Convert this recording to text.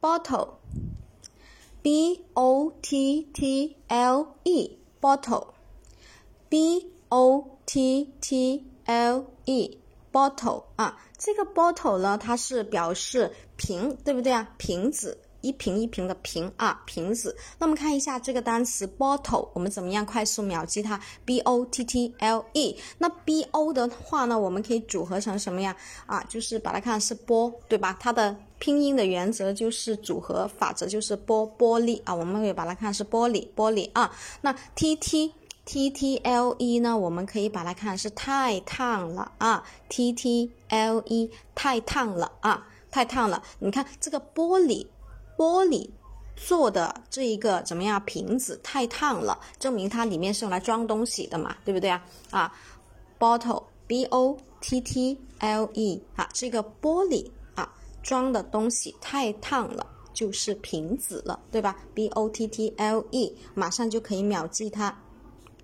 bottle，b o t t l e，bottle，b o t t l e，bottle 啊，这个 bottle 呢，它是表示瓶，对不对啊？瓶子。 一瓶一瓶的瓶啊，瓶子。那我们看一下这个单词 bottle，我们怎么样快速秒记它？b o t t l e。那 b o 的话呢，我们可以组合成什么呀？啊，就是把它看是玻，对吧？它的拼音的原则就是组合法则就是玻玻璃啊，我们可以把它看是玻璃玻璃啊。那 t t t t l e 呢，我们可以把它看是太烫了啊，t t l e 太烫了啊，太烫了。你看这个玻璃。玻璃做的这一个怎么样？瓶子太烫了，证明它里面是用来装东西的嘛，对不对啊？啊，bottle b o t t l e 啊，这个玻璃啊装的东西太烫了，就是瓶子了，对吧？b o t t l e 马上就可以秒记它。